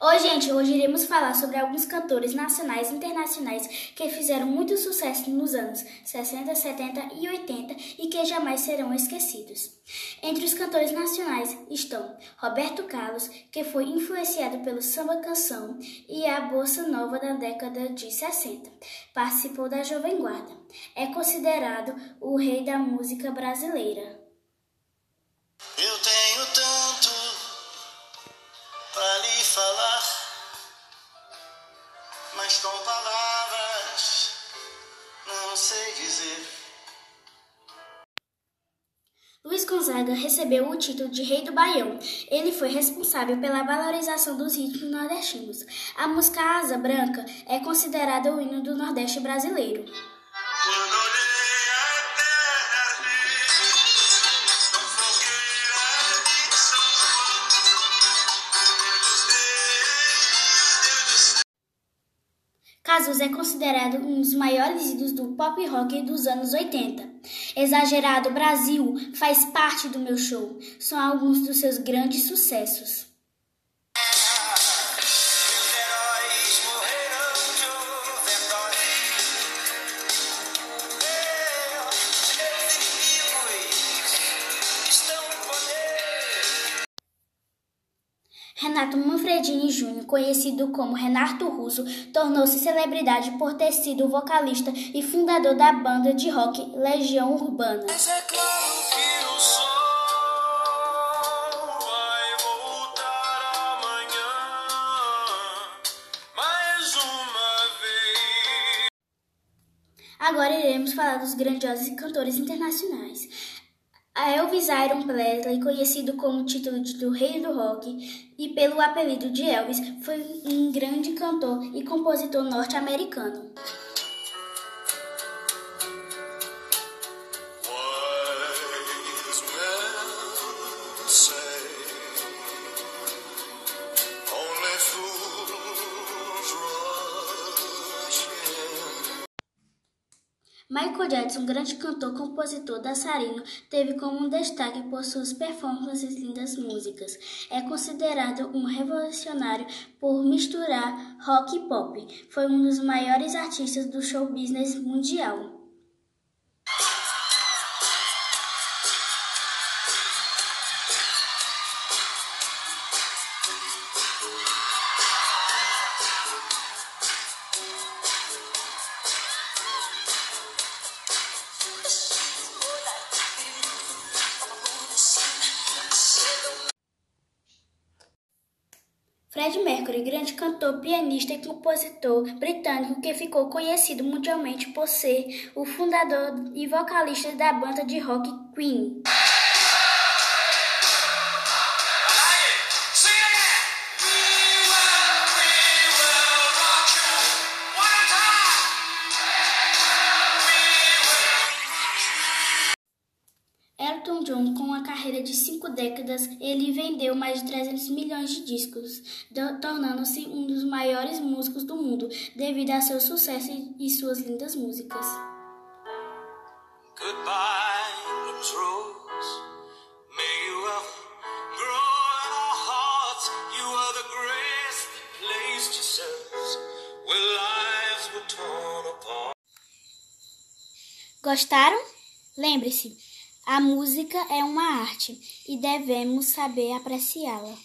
Oi, gente! Hoje iremos falar sobre alguns cantores nacionais e internacionais que fizeram muito sucesso nos anos 60, 70 e 80 e que jamais serão esquecidos. Entre os cantores nacionais estão Roberto Carlos, que foi influenciado pelo samba canção e a bossa nova da década de 60. Participou da Jovem Guarda. É considerado o rei da música brasileira. Com palavras não sei dizer. Luiz Gonzaga recebeu o título de Rei do Baião. Ele foi responsável pela valorização dos ritmos nordestinos. A música Asa Branca é considerada o hino do Nordeste brasileiro. Cazuza é considerado um dos maiores ídolos do pop rock dos anos 80. Exagerado Brasil faz parte do meu show. São alguns dos seus grandes sucessos. Renato Manfredini Jr., conhecido como Renato Russo, tornou-se celebridade por ter sido vocalista e fundador da banda de rock Legião Urbana. Agora iremos falar dos grandiosos cantores internacionais. A Elvis Iron Presley, conhecido como o título de do Rei do Rock e pelo apelido de Elvis, foi um grande cantor e compositor norte-americano. Michael Jackson, grande cantor, compositor, dançarino, teve como destaque por suas performances e lindas músicas. É considerado um revolucionário por misturar rock e pop. Foi um dos maiores artistas do show business mundial. Fred Mercury, grande cantor, pianista e compositor britânico que ficou conhecido mundialmente por ser o fundador e vocalista da banda de rock Queen. Elton John, com uma carreira de cinco décadas, ele vendeu mais de 300 milhões de discos, do- tornando-se um dos maiores músicos do mundo devido a seu sucesso e suas lindas músicas. Goodbye. Gostaram? Lembre-se, a música é uma arte e devemos saber apreciá-la.